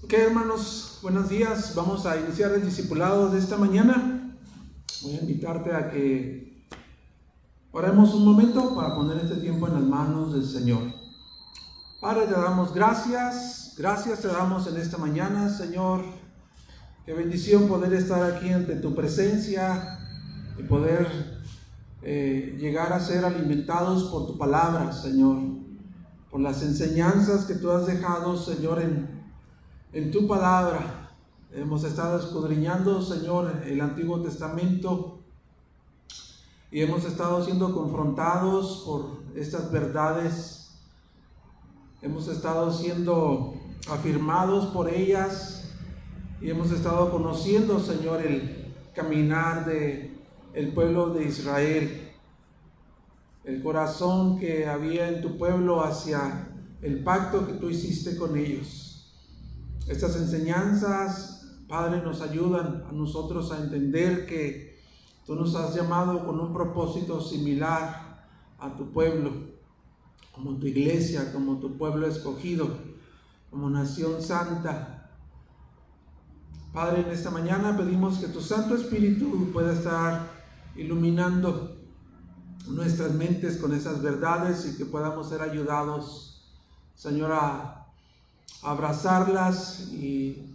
Ok, hermanos, buenos días. Vamos a iniciar el discipulado de esta mañana. Voy a invitarte a que oremos un momento para poner este tiempo en las manos del Señor. Padre, te damos gracias. Gracias te damos en esta mañana, Señor. Qué bendición poder estar aquí ante tu presencia y poder eh, llegar a ser alimentados por tu palabra, Señor. Por las enseñanzas que tú has dejado, Señor, en en tu palabra. Hemos estado escudriñando, Señor, el Antiguo Testamento y hemos estado siendo confrontados por estas verdades. Hemos estado siendo afirmados por ellas y hemos estado conociendo, Señor, el caminar de el pueblo de Israel, el corazón que había en tu pueblo hacia el pacto que tú hiciste con ellos. Estas enseñanzas, Padre, nos ayudan a nosotros a entender que tú nos has llamado con un propósito similar a tu pueblo, como tu iglesia, como tu pueblo escogido, como nación santa. Padre, en esta mañana pedimos que tu Santo Espíritu pueda estar iluminando nuestras mentes con esas verdades y que podamos ser ayudados, Señor, a abrazarlas y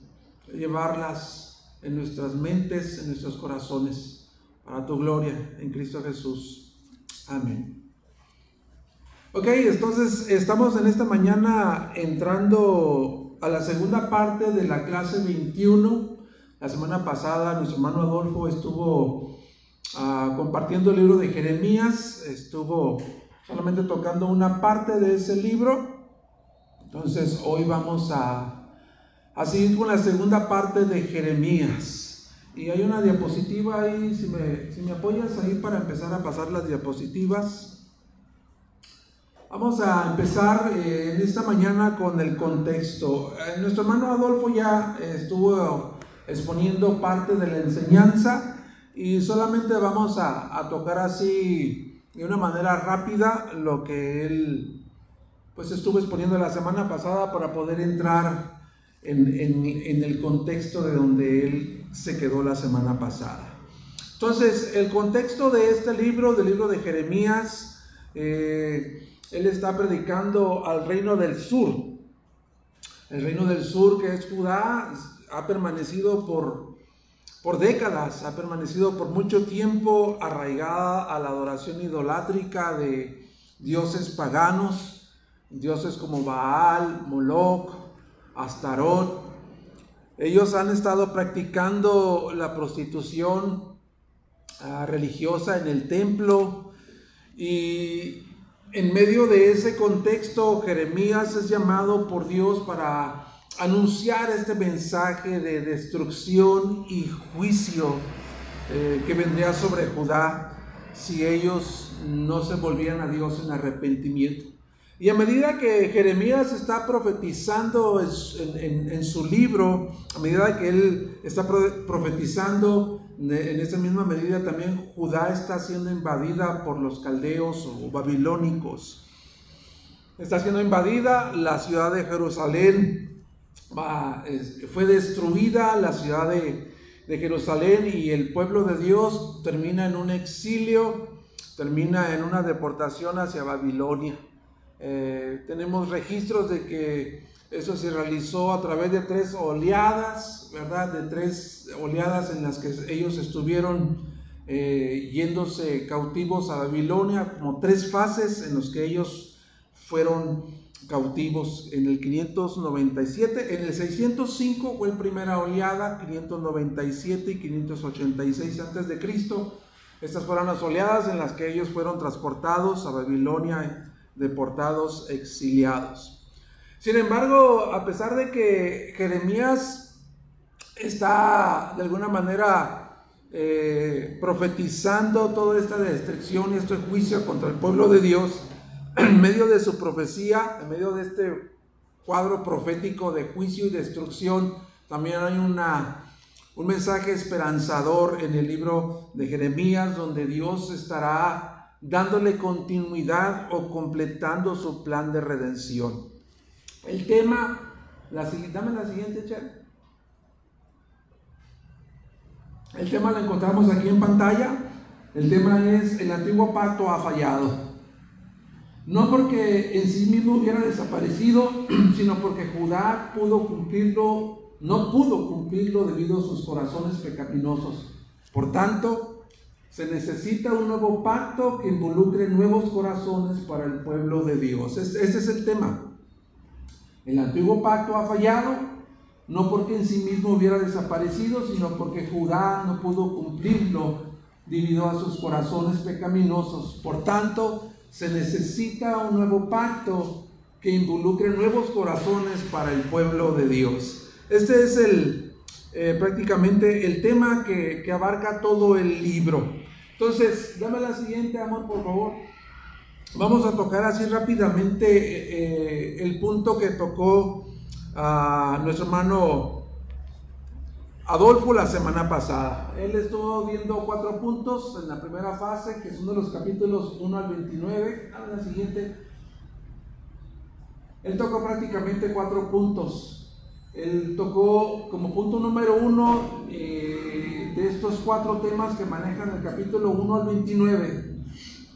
llevarlas en nuestras mentes, en nuestros corazones, para tu gloria en Cristo Jesús. Amén. Ok, entonces estamos en esta mañana entrando a la segunda parte de la clase 21. La semana pasada nuestro hermano Adolfo estuvo ah, compartiendo el libro de Jeremías, estuvo solamente tocando una parte de ese libro entonces hoy vamos a, a seguir con la segunda parte de Jeremías. Y hay una diapositiva ahí, si me, si me apoyas ahí para empezar a pasar las diapositivas. Vamos a empezar eh, en esta mañana con el contexto. Eh, nuestro hermano Adolfo ya estuvo exponiendo parte de la enseñanza y solamente vamos a, a tocar así de una manera rápida lo que él pues estuve exponiendo la semana pasada para poder entrar en, el contexto de donde él se quedó la semana pasada. Entonces, el contexto de este libro, del libro de Jeremías, eh, él está predicando al reino del sur. El reino del sur, que es Judá, ha permanecido por, por décadas, ha permanecido por mucho tiempo arraigada a la adoración idolátrica de dioses paganos dioses como Baal, Moloch, Astarot. Ellos han estado practicando la prostitución ah, religiosa en el templo y en medio de ese contexto Jeremías es llamado por Dios para anunciar este mensaje de destrucción y juicio eh, que vendría sobre Judá si ellos no se volvieran a Dios en arrepentimiento. Y a medida que Jeremías está profetizando en, su libro, a medida que él está profetizando, en esa misma medida también Judá está siendo invadida por los caldeos o babilónicos. Está siendo invadida la ciudad de Jerusalén, fue destruida la ciudad de, de Jerusalén y el pueblo de Dios termina en un exilio, termina en una deportación hacia Babilonia. Eh, tenemos registros de que eso se realizó a través de tres oleadas, ¿verdad? De tres oleadas en las que ellos estuvieron eh, yéndose cautivos a Babilonia, como tres fases en las que ellos fueron cautivos en el 597, en el 605 fue la primera oleada, 597 y 586 antes de Cristo. Estas fueron las oleadas en las que ellos fueron transportados a Babilonia deportados, exiliados. Sin embargo, a pesar de que Jeremías está de alguna manera eh, profetizando toda esta destrucción y este juicio contra el pueblo de Dios, en medio de su profecía, en medio de este cuadro profético de juicio y destrucción, también hay una, un mensaje esperanzador en el libro de Jeremías, donde Dios estará dándole continuidad o completando su plan de redención. El tema La, dame la siguiente, Cher. El tema lo encontramos aquí en pantalla. El tema es el antiguo pacto ha fallado. No porque en sí mismo hubiera desaparecido, sino porque Judá pudo cumplirlo, no pudo cumplirlo debido a sus corazones pecaminosos. Por tanto, se necesita un nuevo pacto que involucre nuevos corazones para el pueblo de Dios. Ese es el tema. El antiguo pacto ha fallado, no porque en sí mismo hubiera desaparecido, sino porque Judá no pudo cumplirlo debido a sus corazones pecaminosos. Por tanto, se necesita un nuevo pacto que involucre nuevos corazones para el pueblo de Dios. Este es el, eh, prácticamente el tema que, abarca todo el libro. Entonces, dame la siguiente, amor, por favor. Vamos a tocar así rápidamente eh, el punto que tocó a nuestro hermano Adolfo la semana pasada. Él estuvo viendo cuatro puntos en la primera fase, que son de los capítulos 1 al 29. A la siguiente. Él tocó prácticamente cuatro puntos. Él tocó como punto número uno eh, de estos cuatro temas que manejan el capítulo 1 al 29.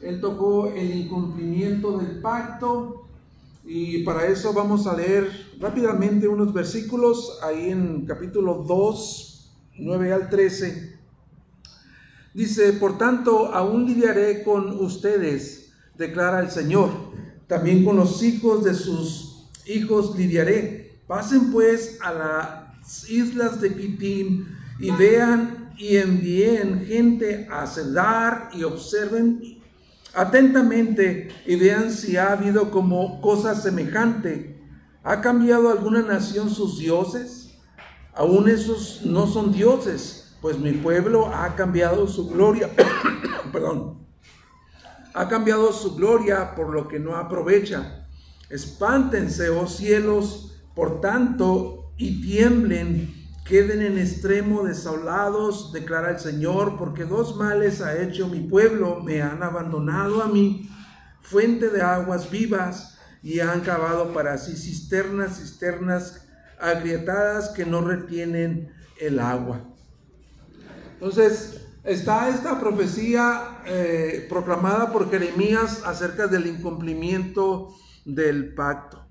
Él tocó el incumplimiento del pacto, y para eso vamos a leer rápidamente unos versículos ahí en capítulo 2, 9 al 13. Dice, por tanto, aún lidiaré con ustedes, declara el Señor. También con los hijos de sus hijos lidiaré. Pasen pues a las islas de Kitim y vean y envíen gente a celar y observen atentamente y vean si ha habido como cosa semejante. ¿Ha cambiado alguna nación sus dioses? Aún esos no son dioses, pues mi pueblo ha cambiado su gloria. Perdón. Ha cambiado su gloria por lo que no aprovecha. Espántense, oh cielos, por tanto, y tiemblen queden en extremo desolados, declara el Señor, porque dos males ha hecho mi pueblo, me han abandonado a mí, fuente de aguas vivas, y han cavado para sí cisternas, cisternas agrietadas que no retienen el agua. Entonces, está esta profecía eh, proclamada por Jeremías acerca del incumplimiento del pacto.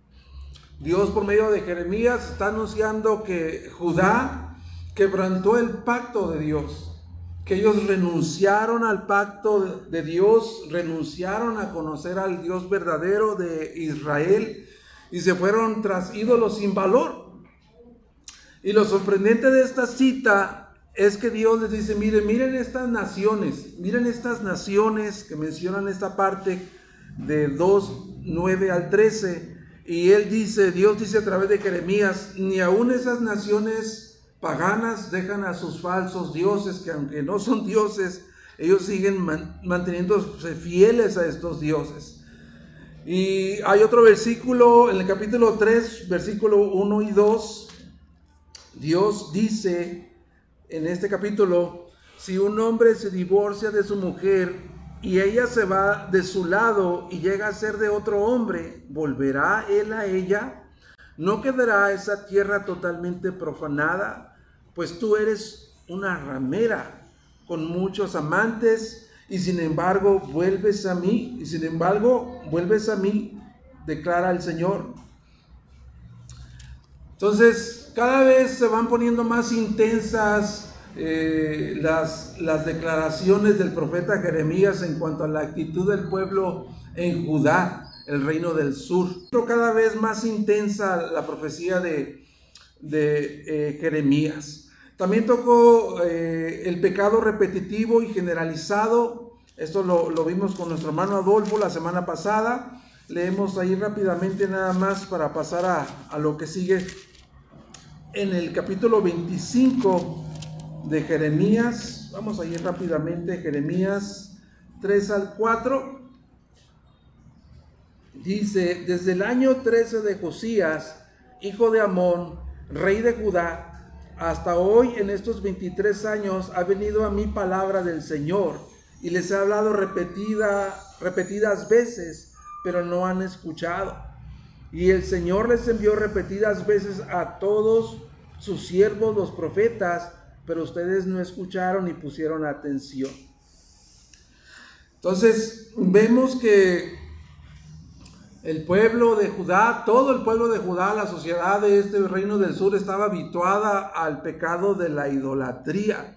Dios por medio de Jeremías está anunciando que Judá quebrantó el pacto de Dios, que ellos renunciaron al pacto de Dios, renunciaron a conocer al Dios verdadero de Israel y se fueron tras ídolos sin valor. Y lo sorprendente de esta cita es que Dios les dice, miren, miren estas naciones, miren estas naciones que mencionan esta parte de 2, 9 al 13 y él dice, Dios dice a través de Jeremías, ni aun esas naciones paganas dejan a sus falsos dioses, que aunque no son dioses, ellos siguen manteniéndose fieles a estos dioses. Y hay otro versículo en el capítulo 3, versículo 1 y 2. Dios dice en este capítulo, si un hombre se divorcia de su mujer y ella se va de su lado y llega a ser de otro hombre, ¿volverá él a ella? ¿No quedará esa tierra totalmente profanada? Pues tú eres una ramera con muchos amantes y sin embargo vuelves a mí, y sin embargo vuelves a mí, declara el Señor. Entonces, cada vez se van poniendo más intensas eh, las, declaraciones del profeta Jeremías en cuanto a la actitud del pueblo en Judá, el reino del sur. Cada vez más intensa la profecía de, eh, Jeremías. También tocó eh, el pecado repetitivo y generalizado. Esto lo, vimos con nuestro hermano Adolfo la semana pasada. Leemos ahí rápidamente nada más para pasar a lo que sigue en el capítulo 25 de Jeremías. Vamos a ir rápidamente, Jeremías 3 al 4. Dice, desde el año 13 de Josías, hijo de Amón, rey de Judá, hasta hoy en estos 23 años ha venido a mí palabra del Señor y les he hablado repetida, repetidas veces, pero no han escuchado. Y el Señor les envió repetidas veces a todos sus siervos, los profetas, pero ustedes no escucharon ni pusieron atención. Entonces, vemos que el pueblo de Judá, todo el pueblo de Judá, la sociedad de este reino del sur estaba habituada al pecado de la idolatría.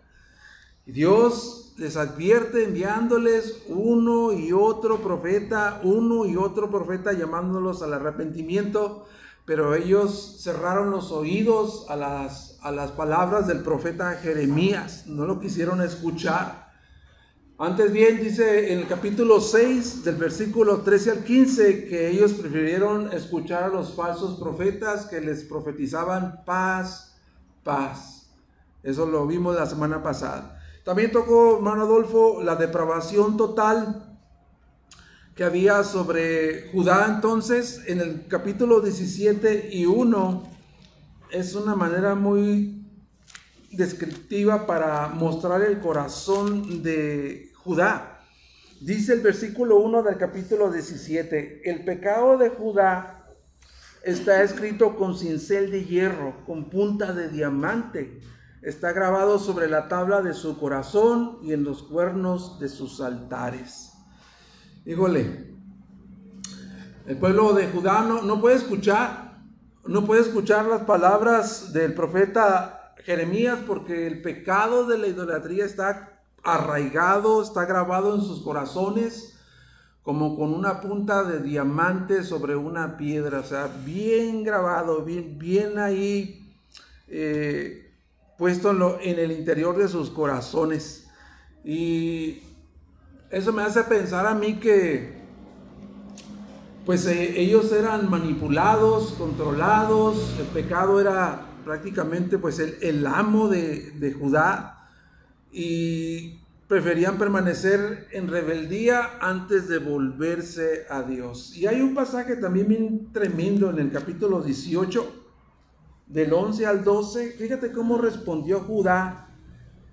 Dios les advierte enviándoles uno y otro profeta, uno y otro profeta llamándolos al arrepentimiento, pero ellos cerraron los oídos a las, a las palabras del profeta Jeremías, no lo quisieron escuchar. Antes bien dice en el capítulo 6 del versículo 13 al 15 que ellos prefirieron escuchar a los falsos profetas que les profetizaban paz, paz. Eso lo vimos la semana pasada. También tocó, hermano Adolfo, la depravación total que había sobre Judá entonces en el capítulo 17 y 1 es una manera muy descriptiva para mostrar el corazón de Judá. Dice el versículo 1 del capítulo 17, el pecado de Judá está escrito con cincel de hierro, con punta de diamante. Está grabado sobre la tabla de su corazón y en los cuernos de sus altares. Híjole, el pueblo de Judá no, no puede escuchar, no puede escuchar las palabras del profeta Jeremías porque el pecado de la idolatría está arraigado, está grabado en sus corazones como con una punta de diamante sobre una piedra, o sea, bien grabado, bien, bien ahí eh, puesto en, el interior de sus corazones. Y eso me hace pensar a mí que pues eh, ellos eran manipulados, controlados, el pecado era prácticamente pues el, el amo de, de Judá y preferían permanecer en rebeldía antes de volverse a Dios. Y hay un pasaje también bien tremendo en el capítulo 18, del 11 al 12. Fíjate cómo respondió Judá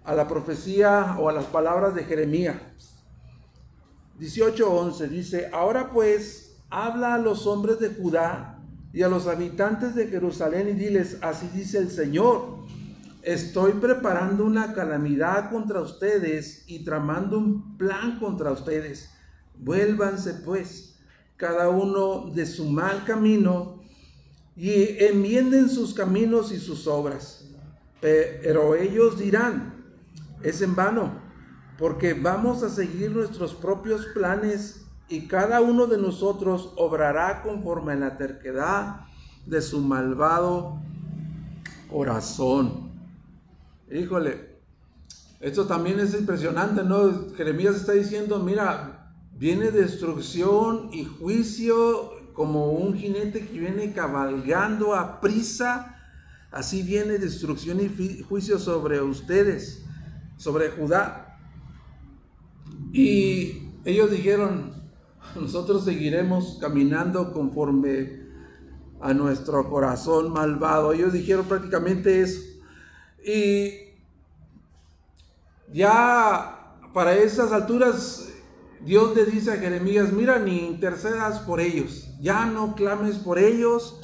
a la profecía o a las palabras de Jeremías. 18:11 dice, ahora pues habla a los hombres de Judá y a los habitantes de Jerusalén y diles, así dice el Señor estoy preparando una calamidad contra ustedes y tramando un plan contra ustedes. Vuélvanse pues cada uno de su mal camino y enmienden sus caminos y sus obras. Pero ellos dirán, es en vano, porque vamos a seguir nuestros propios planes y cada uno de nosotros obrará conforme a la terquedad de su malvado corazón. Híjole, esto también es impresionante, ¿no? Jeremías está diciendo, mira, viene destrucción y juicio como un jinete que viene cabalgando a prisa, así viene destrucción y juicio sobre ustedes, sobre Judá. Y ellos dijeron, nosotros seguiremos caminando conforme a nuestro corazón malvado. Ellos dijeron prácticamente eso. Y ya para esas alturas Dios le dice a Jeremías, mira, ni intercedas por ellos, ya no clames por ellos,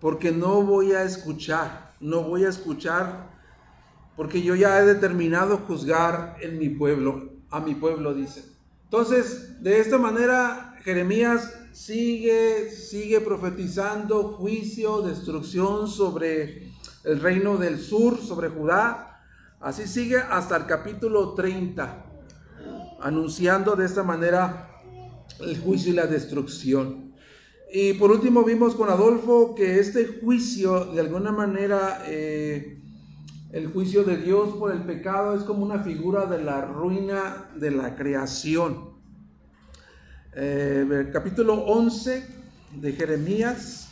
porque no voy a escuchar, no voy a escuchar, porque yo ya he determinado juzgar en mi pueblo, a mi pueblo, dice. Entonces, de esta manera, Jeremías sigue, sigue profetizando juicio, destrucción sobre el reino del sur sobre Judá. Así sigue hasta el capítulo 30, anunciando de esta manera el juicio y la destrucción. Y por último vimos con Adolfo que este juicio, de alguna manera, eh, el juicio de Dios por el pecado es como una figura de la ruina de la creación. Eh, capítulo 11 de Jeremías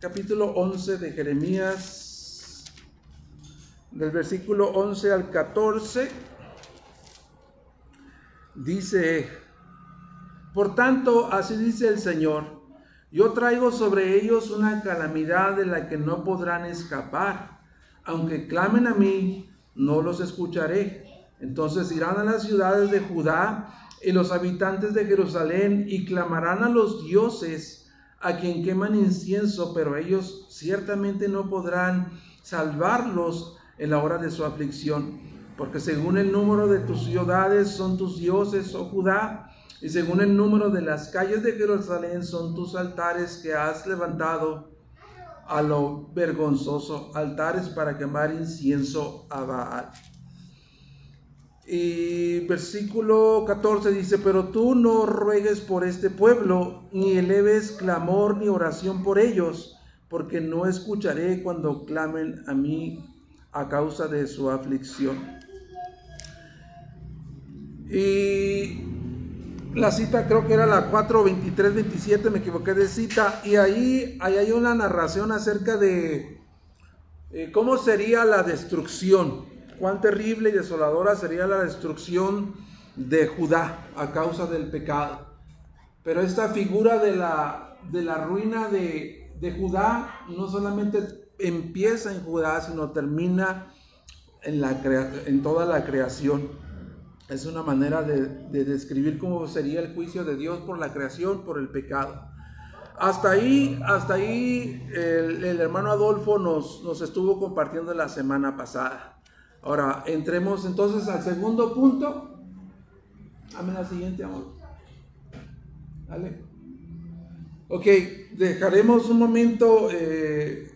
capítulo 11 de Jeremías, del versículo 11 al 14, dice, por tanto, así dice el Señor, yo traigo sobre ellos una calamidad de la que no podrán escapar. Aunque clamen a mí, no los escucharé. Entonces irán a las ciudades de Judá y los habitantes de Jerusalén y clamarán a los dioses a quien queman incienso, pero ellos ciertamente no podrán salvarlos en la hora de su aflicción, porque según el número de tus ciudades son tus dioses, oh Judá, y según el número de las calles de Jerusalén son tus altares que has levantado a lo vergonzoso, altares para quemar incienso a Baal. Y versículo 14 dice, pero tú no ruegues por este pueblo, ni eleves clamor ni oración por ellos, porque no escucharé cuando clamen a mí a causa de su aflicción. Y la cita creo que era la 4, 23, 27, me equivoqué de cita, y ahí, ahí hay una narración acerca de eh, cómo sería la destrucción cuán terrible y desoladora sería la destrucción de Judá a causa del pecado. Pero esta figura de la, de la ruina de, de Judá no solamente empieza en Judá, sino termina en, la en toda la creación. Es una manera de, de, describir cómo sería el juicio de Dios por la creación, por el pecado. Hasta ahí, hasta ahí el, el hermano Adolfo nos, nos estuvo compartiendo la semana pasada. Ahora, entremos entonces al segundo punto. Dame la siguiente, amor. Dale. Ok, dejaremos un momento eh,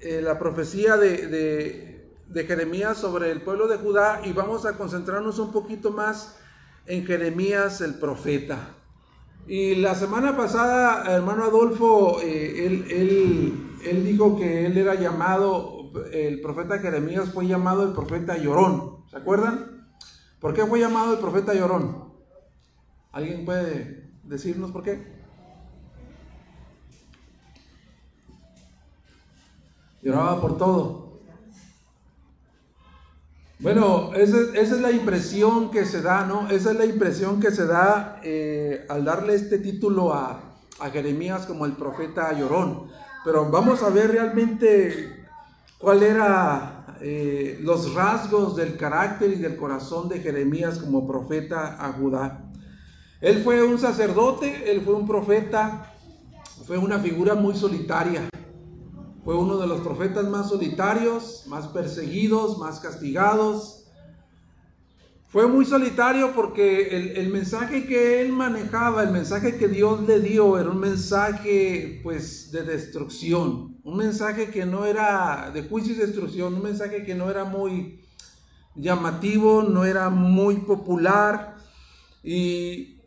eh, la profecía de, de Jeremías sobre el pueblo de Judá y vamos a concentrarnos un poquito más en Jeremías el profeta. Y la semana pasada, hermano Adolfo, eh, él, él, él, dijo que él era llamado el profeta Jeremías fue llamado el profeta llorón. ¿Se acuerdan? ¿Por qué fue llamado el profeta llorón? ¿Alguien puede decirnos por qué? Lloraba por todo. Bueno, esa, es la impresión que se da, ¿no? Esa es la impresión que se da eh, al darle este título a, a Jeremías como el profeta llorón. Pero vamos a ver realmente cuál era eh, los rasgos del carácter y del corazón de Jeremías como profeta a Judá. Él fue un sacerdote, él fue un profeta, fue una figura muy solitaria. Fue uno de los profetas más solitarios, más perseguidos, más castigados. Fue muy solitario porque el, mensaje que él manejaba, el mensaje que Dios le dio, era un mensaje pues de destrucción, un mensaje que no era de juicio y destrucción, un mensaje que no era muy llamativo, no era muy popular y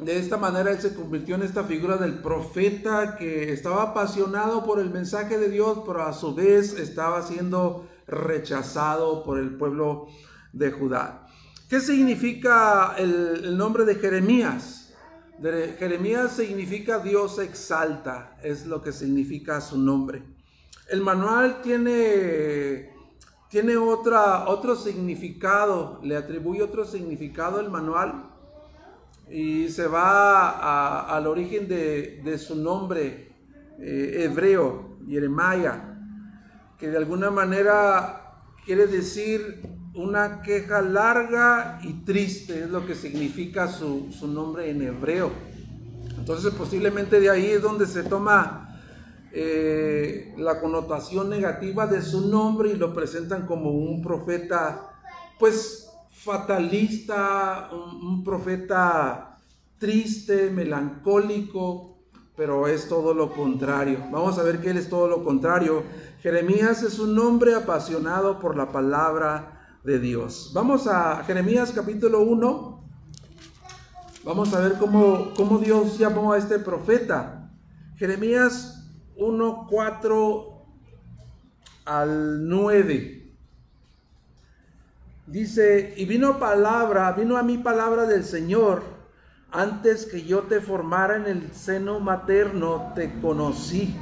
de esta manera él se convirtió en esta figura del profeta que estaba apasionado por el mensaje de Dios, pero a su vez estaba siendo rechazado por el pueblo de Judá. ¿Qué significa el, nombre de Jeremías? De Jeremías significa Dios exalta, es lo que significa su nombre. El manual tiene, tiene otro significado, le atribuye otro significado el manual y se va al origen de, su nombre eh, hebreo, Jeremiah, que de alguna manera quiere decir una queja larga y triste, es lo que significa su, nombre en hebreo. Entonces posiblemente de ahí es donde se toma eh, la connotación negativa de su nombre y lo presentan como un profeta, pues fatalista, un profeta triste, melancólico, pero es todo lo contrario. Vamos a ver que él es todo lo contrario. Jeremías es un hombre apasionado por la palabra de Dios. Vamos a Jeremías capítulo 1. Vamos a ver cómo, cómo Dios llamó a este profeta. Jeremías 1, 4 al 9. Dice, y vino palabra, vino a mí palabra del Señor, antes que yo te formara en el seno materno, te conocí.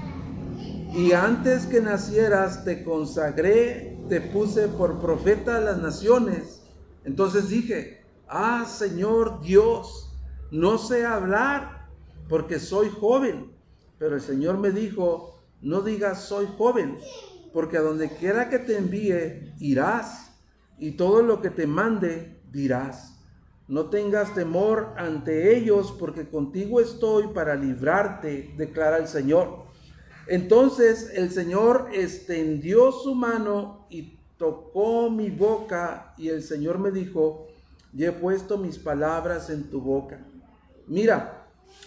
Y antes que nacieras, te consagré te puse por profeta a las naciones. Entonces dije, ah, Señor Dios, no sé hablar porque soy joven. Pero el Señor me dijo, no digas soy joven, porque a donde quiera que te envíe, irás, y todo lo que te mande, dirás. no tengas temor ante ellos, porque contigo estoy para librarte, declara el Señor. Entonces el Señor extendió su mano y tocó mi boca, y el Señor me dijo, y he puesto mis palabras en tu boca. Mira,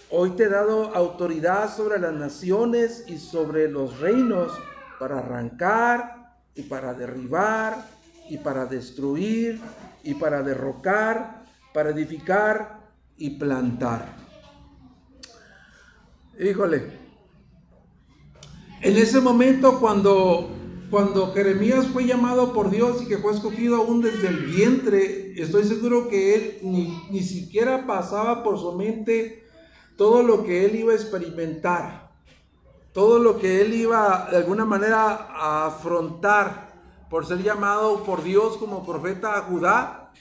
hoy te he dado autoridad sobre las naciones y sobre los reinos para arrancar y para derribar y para destruir y para derrocar, para edificar y plantar. Híjole, en ese momento cuando cuando Jeremías fue llamado por Dios y que fue escogido aún desde el vientre, estoy seguro que él ni, ni siquiera pasaba por su mente todo lo que él iba a experimentar, todo lo que él iba de alguna manera a afrontar por ser llamado por Dios como profeta a Judá.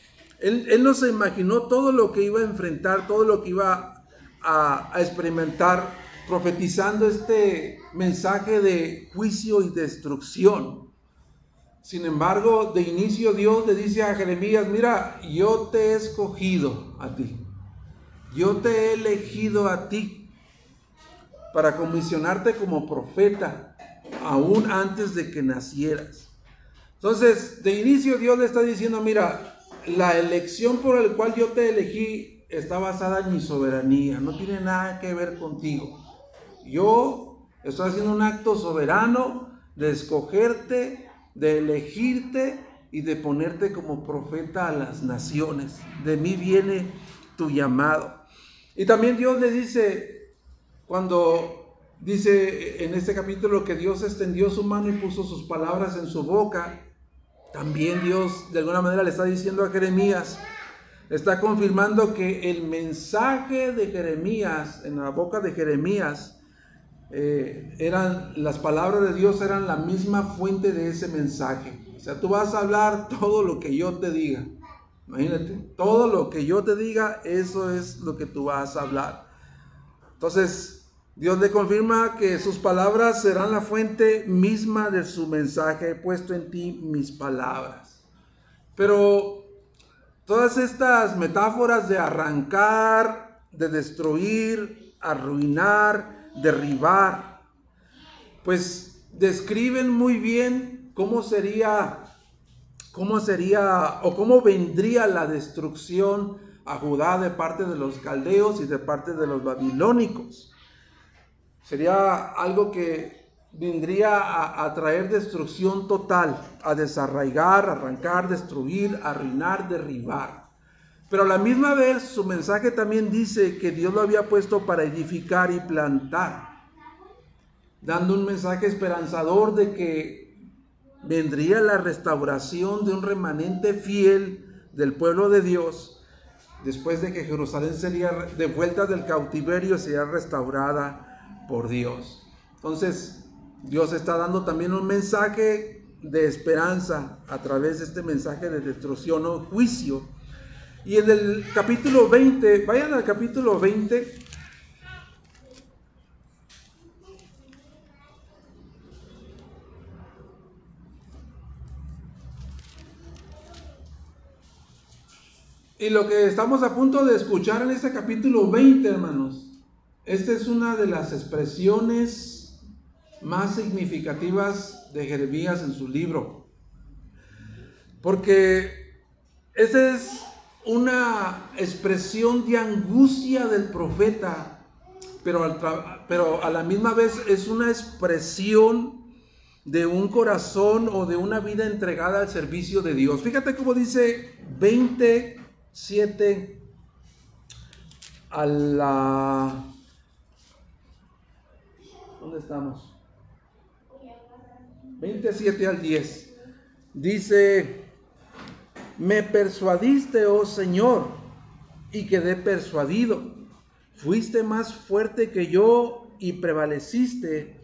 Él, él no se imaginó todo lo que iba a enfrentar, todo lo que iba a, a experimentar profetizando este mensaje de juicio y destrucción. Sin embargo, de inicio Dios le dice a Jeremías, mira, yo te he escogido a ti. Yo te he elegido a ti para comisionarte como profeta, aún antes de que nacieras. Entonces, de inicio Dios le está diciendo, mira, la elección por la cual yo te elegí está basada en mi soberanía, no tiene nada que ver contigo. Yo estoy haciendo un acto soberano de escogerte, de elegirte y de ponerte como profeta a las naciones. De mí viene tu llamado. Y también Dios le dice, cuando dice en este capítulo que Dios extendió su mano y puso sus palabras en su boca, también Dios de alguna manera le está diciendo a Jeremías, está confirmando que el mensaje de Jeremías, en la boca de Jeremías, eh, eran, las palabras de Dios eran la misma fuente de ese mensaje. O sea, tú vas a hablar todo lo que yo te diga. Imagínate, todo lo que yo te diga, eso es lo que tú vas a hablar. Entonces, Dios le confirma que sus palabras serán la fuente misma de su mensaje. He puesto en ti mis palabras. Pero todas estas metáforas de arrancar, de destruir, arruinar, derribar, pues describen muy bien cómo sería, cómo sería o cómo vendría la destrucción a Judá de parte de los caldeos y de parte de los babilónicos. Sería algo que vendría a, traer destrucción total, a desarraigar, arrancar, destruir, arruinar, derribar. Pero a la misma vez su mensaje también dice que Dios lo había puesto para edificar y plantar, dando un mensaje esperanzador de que vendría la restauración de un remanente fiel del pueblo de Dios después de que Jerusalén sería de vuelta del cautiverio sería restaurada por Dios. Entonces, Dios está dando también un mensaje de esperanza a través de este mensaje de destrucción o juicio y en el capítulo 20, vayan al capítulo 20. Y lo que estamos a punto de escuchar en este capítulo 20, hermanos, esta es una de las expresiones más significativas de Jeremías en su libro. Porque ese es una expresión de angustia del profeta, pero, pero a la misma vez es una expresión de un corazón o de una vida entregada al servicio de Dios. Fíjate cómo dice 27 a la... ¿Dónde estamos? 27 al 10. Dice... Me persuadiste, oh Señor, y quedé persuadido. Fuiste más fuerte que yo y prevaleciste.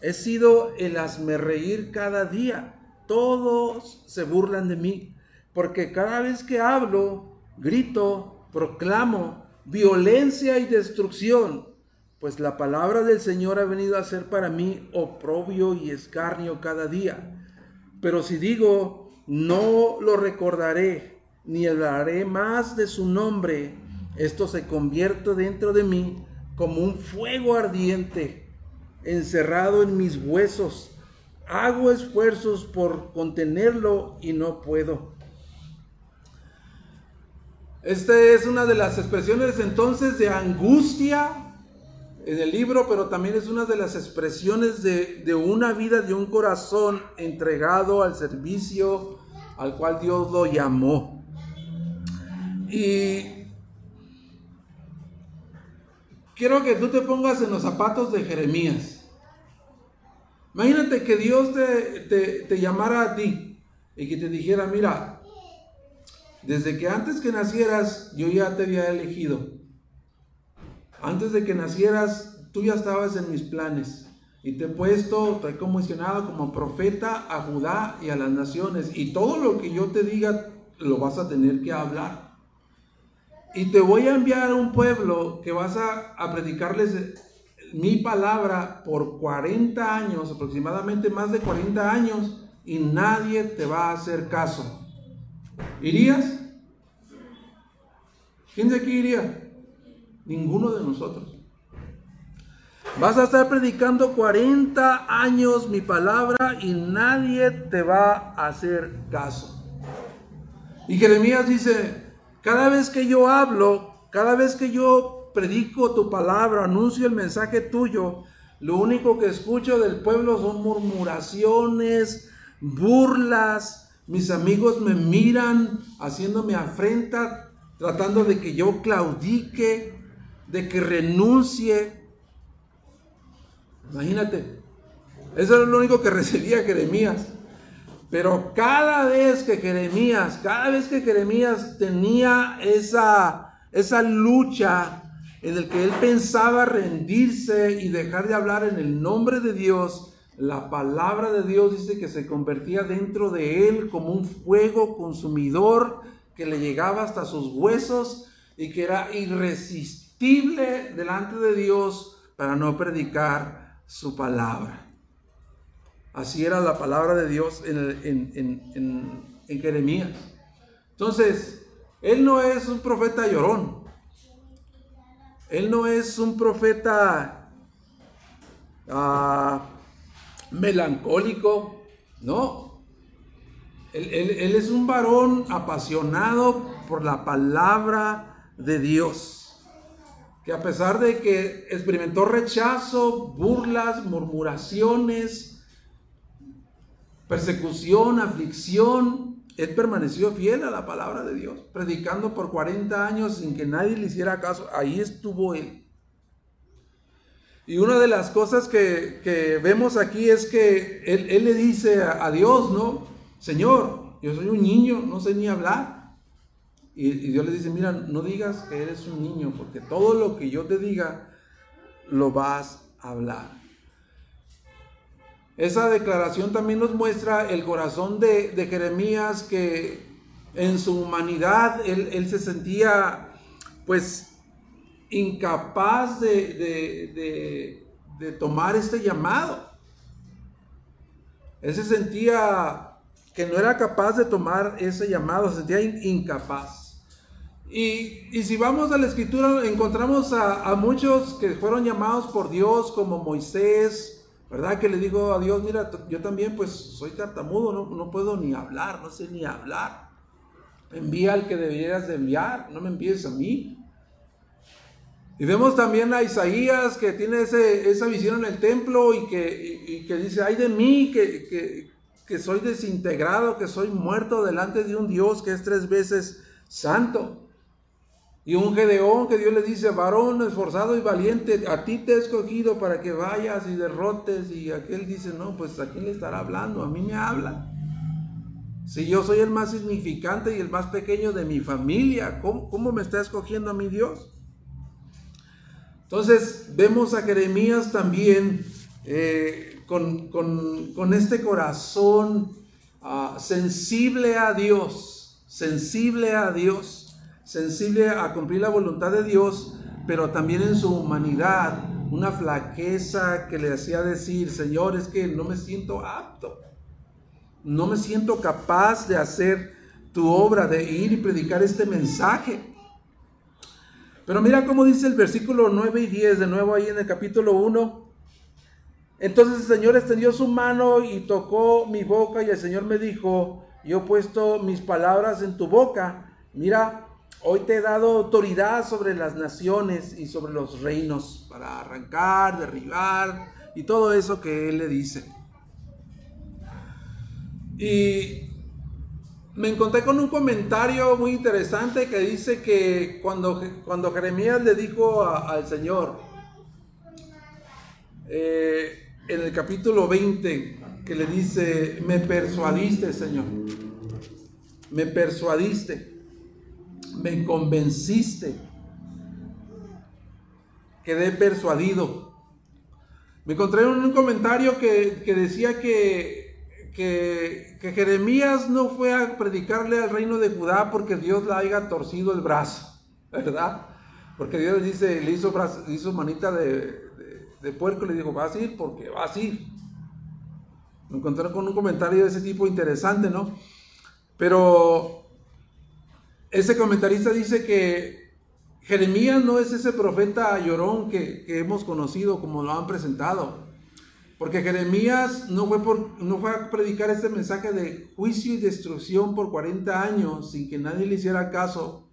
He sido el hazme reír cada día. Todos se burlan de mí, porque cada vez que hablo, grito, proclamo violencia y destrucción, pues la palabra del Señor ha venido a ser para mí oprobio y escarnio cada día. Pero si digo, no lo recordaré. ni hablaré más de su nombre. Esto se convierte dentro de mí como un fuego ardiente, encerrado en mis huesos. Hago esfuerzos por contenerlo y no puedo. Esta es una de las expresiones entonces de angustia en el libro, pero también es una de las expresiones de, una vida, de un corazón entregado al servicio al cual Dios lo llamó. Y quiero que tú te pongas en los zapatos de Jeremías. Imagínate que Dios te, te llamara a ti y que te dijera, mira, desde que antes que nacieras yo ya te había elegido antes de que nacieras, tú ya estabas en mis planes. Y te he puesto, te he comisionado como profeta a Judá y a las naciones. Y todo lo que yo te diga, lo vas a tener que hablar. Y te voy a enviar a un pueblo que vas a, a predicarles mi palabra por 40 años, aproximadamente más de 40 años, y nadie te va a hacer caso. ¿Irías? ¿Quién de aquí iría? Ninguno de nosotros. Vas a estar predicando 40 años mi palabra y nadie te va a hacer caso. Y Jeremías dice, cada vez que yo hablo, cada vez que yo predico tu palabra, anuncio el mensaje tuyo, lo único que escucho del pueblo son murmuraciones, burlas. Mis amigos me miran haciéndome afrenta, tratando de que yo claudique de que renuncie. Imagínate, eso era lo único que recibía Jeremías. Pero cada vez que Jeremías, cada vez que Jeremías tenía esa, esa lucha en el que él pensaba rendirse y dejar de hablar en el nombre de Dios, la palabra de Dios dice que se convertía dentro de él como un fuego consumidor que le llegaba hasta sus huesos y que era irresistible delante de Dios para no predicar su palabra. Así era la palabra de Dios en, Jeremías. Entonces, él no es un profeta llorón. Él no es un profeta ah, melancólico. No. él es un varón apasionado por la palabra de Dios que a pesar de que experimentó rechazo, burlas, murmuraciones, persecución, aflicción, él permaneció fiel a la palabra de Dios, predicando por 40 años sin que nadie le hiciera caso. Ahí estuvo él. Y una de las cosas que, vemos aquí es que él, le dice a, a Dios, ¿no? Señor, yo soy un niño, no sé ni hablar. Y, Dios le dice, mira, no digas que eres un niño, porque todo lo que yo te diga, lo vas a hablar. Esa declaración también nos muestra el corazón de, Jeremías que en su humanidad él, se sentía pues incapaz de, tomar este llamado. Él se sentía que no era capaz de tomar ese llamado, se sentía incapaz. Y, si vamos a la escritura, encontramos a, muchos que fueron llamados por Dios, como Moisés, ¿verdad? Que le dijo a Dios, mira, yo también pues soy tartamudo, no, puedo ni hablar, no sé ni hablar. Envía al que debieras de enviar, no me envíes a mí. Y vemos también a Isaías que tiene esa visión en el templo y que, dice, ay de mí, que soy desintegrado, que soy muerto delante de un Dios que es tres veces santo. Y un Gedeón que Dios le dice, varón esforzado y valiente, a ti te he escogido para que vayas y derrotes. Y aquel dice, no, pues a quién le estará hablando, a mí me habla. Si yo soy el más significante y el más pequeño de mi familia, ¿cómo, me está escogiendo a mi Dios? Entonces vemos a Jeremías también eh, con, este corazón ah, sensible a Dios, sensible a Dios sensible a cumplir la voluntad de Dios, pero también en su humanidad, una flaqueza que le hacía decir, Señor, es que no me siento apto, no me siento capaz de hacer tu obra de ir y predicar este mensaje. Pero mira cómo dice el versículo 9 y 10, de nuevo ahí en el capítulo 1. Entonces el Señor extendió su mano y tocó mi boca y el Señor me dijo, yo he puesto mis palabras en tu boca. Mira, hoy te he dado autoridad sobre las naciones y sobre los reinos para arrancar, derribar y todo eso que Él le dice. Y me encontré con un comentario muy interesante que dice que cuando, cuando Jeremías le dijo al Señor, eh, en el capítulo 20, que le dice, me persuadiste, Señor, me persuadiste, me convenciste, quedé persuadido. Me encontré en un comentario que, que decía que que, Jeremías no fue a predicarle al reino de Judá porque Dios le haya torcido el brazo, ¿verdad? Porque Dios dice, le hizo, hizo manita de, de, puerco y le dijo, vas a ir porque vas a ir. Me encontré con un comentario de ese tipo interesante, ¿no? Pero ese comentarista dice que Jeremías no es ese profeta llorón que, hemos conocido como lo han presentado. Porque Jeremías no fue, por, no fue a predicar este mensaje de juicio y destrucción por 40 años sin que nadie le hiciera caso.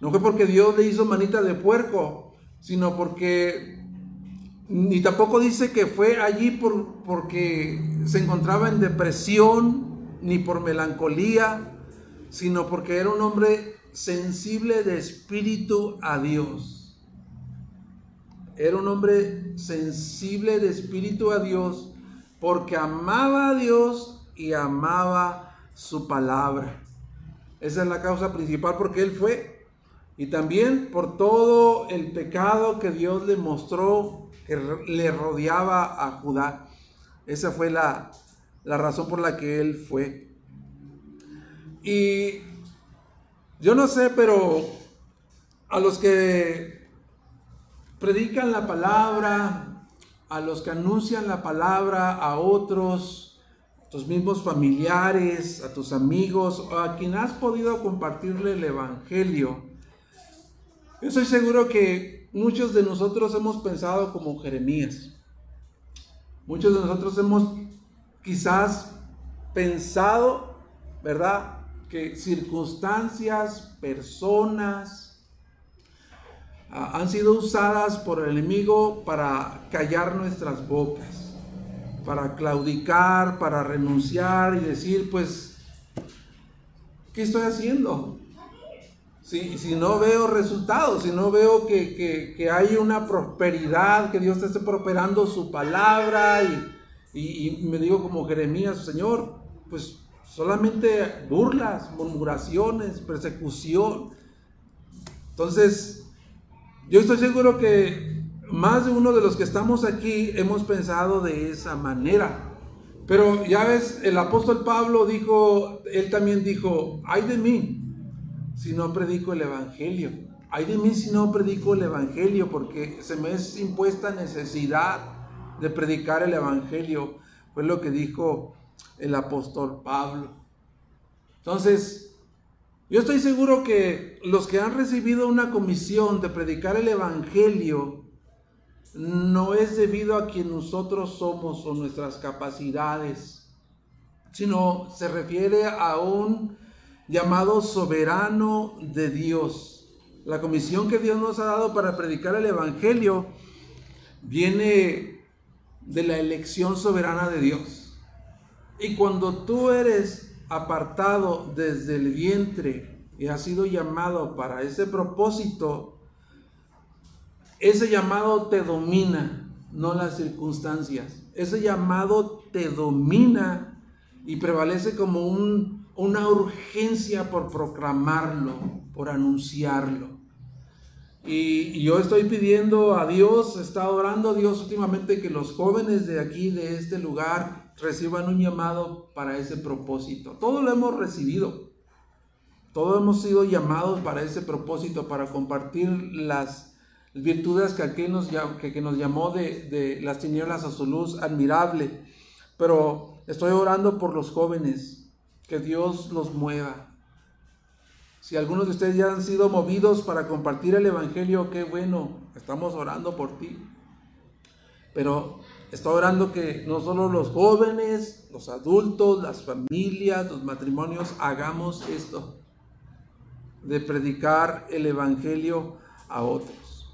No fue porque Dios le hizo manita de puerco, sino porque, ni tampoco dice que fue allí por, porque se encontraba en depresión, ni por melancolía, sino porque era un hombre sensible de espíritu a Dios. Era un hombre sensible de espíritu a Dios porque amaba a Dios y amaba su palabra. Esa es la causa principal porque él fue. Y también por todo el pecado que Dios le mostró que le rodeaba a Judá. Esa fue la, la razón por la que él fue. Y yo no sé, pero a los que predican la palabra, a los que anuncian la palabra a otros, a tus mismos familiares, a tus amigos, a quien has podido compartirle el Evangelio. Yo estoy seguro que muchos de nosotros hemos pensado como Jeremías. Muchos de nosotros hemos quizás pensado, ¿verdad? Que circunstancias, personas, Ah, han sido usadas por el enemigo para callar nuestras bocas, para claudicar, para renunciar y decir, pues, ¿qué estoy haciendo? Si, si no veo resultados, si no veo que, que, hay una prosperidad, que Dios esté prosperando su palabra y, y me digo como Jeremías, Señor, pues solamente burlas, murmuraciones, persecución. Entonces, yo estoy seguro que más de uno de los que estamos aquí hemos pensado de esa manera. Pero ya ves, el apóstol Pablo dijo, él también dijo, ay de mí si no predico el Evangelio. Ay de mí si no predico el Evangelio, porque se me es impuesta necesidad de predicar el Evangelio. Fue lo que dijo el apóstol Pablo. Entonces, yo estoy seguro que los que han recibido una comisión de predicar el Evangelio no es debido a quien nosotros somos o nuestras capacidades, sino se refiere a un llamado soberano de Dios. La comisión que Dios nos ha dado para predicar el Evangelio viene de la elección soberana de Dios. Y cuando tú eres apartado desde el vientre y ha sido llamado para ese propósito, ese llamado te domina, no las circunstancias. Ese llamado te domina y prevalece como un, una urgencia por proclamarlo, por anunciarlo. Y, yo estoy pidiendo a Dios, está orando a Dios últimamente que los jóvenes de aquí, de este lugar, reciban un llamado para ese propósito. Todo lo hemos recibido. Todos hemos sido llamados para ese propósito, para compartir las virtudes que nos, que, nos llamó de, de las tinieblas a su luz admirable. Pero estoy orando por los jóvenes, que Dios los mueva, Si algunos de ustedes ya han sido movidos para compartir el Evangelio, qué bueno, estamos orando por ti. Pero está orando que no solo los jóvenes, los adultos, las familias, los matrimonios, hagamos esto, de predicar el Evangelio a otros.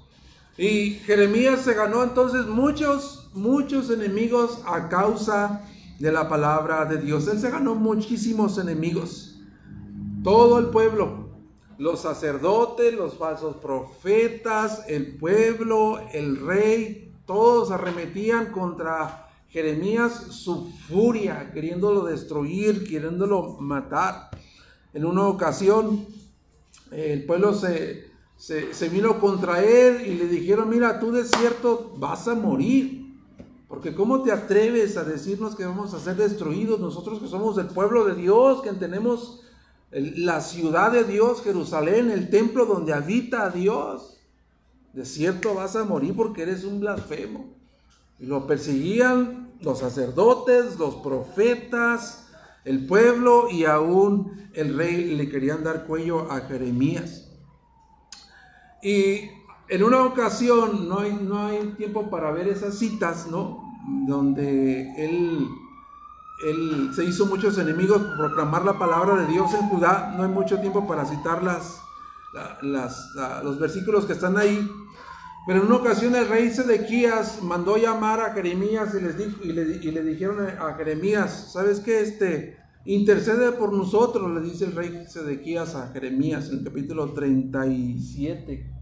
Y Jeremías se ganó entonces muchos, muchos enemigos a causa de la palabra de Dios. Él se ganó muchísimos enemigos. Todo el pueblo, los sacerdotes, los falsos profetas, el pueblo, el rey, todos arremetían contra Jeremías su furia, queriéndolo destruir, queriéndolo matar. En una ocasión, el pueblo se, se, vino contra él y le dijeron, mira, tú de cierto vas a morir. Porque ¿cómo te atreves a decirnos que vamos a ser destruidos nosotros que somos el pueblo de Dios, que tenemos la ciudad de Dios, Jerusalén, el templo donde habita Dios? De cierto vas a morir porque eres un blasfemo. Y lo perseguían los sacerdotes, los profetas, el pueblo y aún el rey le querían dar cuello a Jeremías. Y en una ocasión, no hay, no hay tiempo para ver esas citas, ¿no? Donde él, él se hizo muchos enemigos por proclamar la palabra de Dios en Judá. No hay mucho tiempo para citar las, los versículos que están ahí. Pero en una ocasión el rey Sedequías mandó llamar a Jeremías y, les y le dijeron a Jeremías, ¿sabes qué? Este, intercede por nosotros, le dice el rey Sedequías a Jeremías en el capítulo 37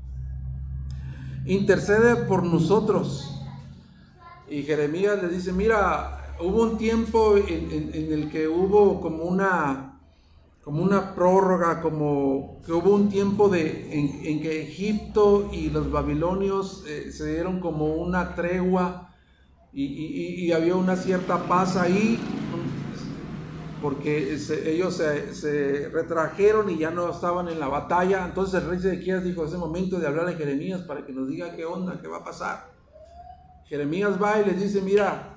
intercede por nosotros. Y Jeremías le dice, mira, hubo un tiempo en, el que hubo como una, como una prórroga, como que hubo un tiempo de, en, que Egipto y los babilonios eh, se dieron como una tregua y, y había una cierta paz ahí, porque ellos se, retrajeron y ya no estaban en la batalla. Entonces el rey Sedequías dijo, es el momento de hablar a Jeremías para que nos diga qué onda, qué va a pasar. Jeremías va y les dice, mira,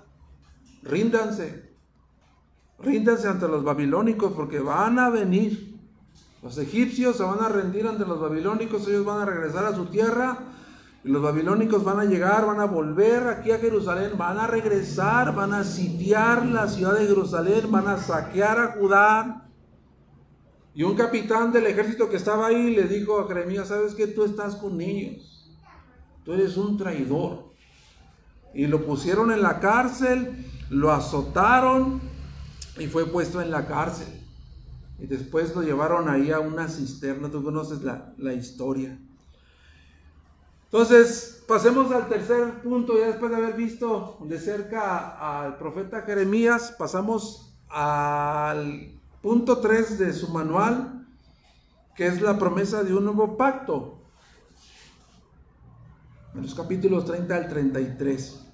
ríndanse, ríndanse ante los babilónicos porque van a venir. Los egipcios se van a rendir ante los babilónicos, ellos van a regresar a su tierra los babilónicos van a llegar, van a volver aquí a Jerusalén, van a regresar, van a sitiar la ciudad de Jerusalén, van a saquear a Judá. Y un capitán del ejército que estaba ahí le dijo a Jeremías, ¿sabes que Tú estás con ellos. Tú eres un traidor. Y lo pusieron en la cárcel, lo azotaron y fue puesto en la cárcel. Y después lo llevaron ahí a una cisterna. Tú conoces la, la historia. Entonces, pasemos al tercer punto, ya después de haber visto de cerca al profeta Jeremías, pasamos al punto 3 de su manual, que es la promesa de un nuevo pacto. En los capítulos 30 al 33.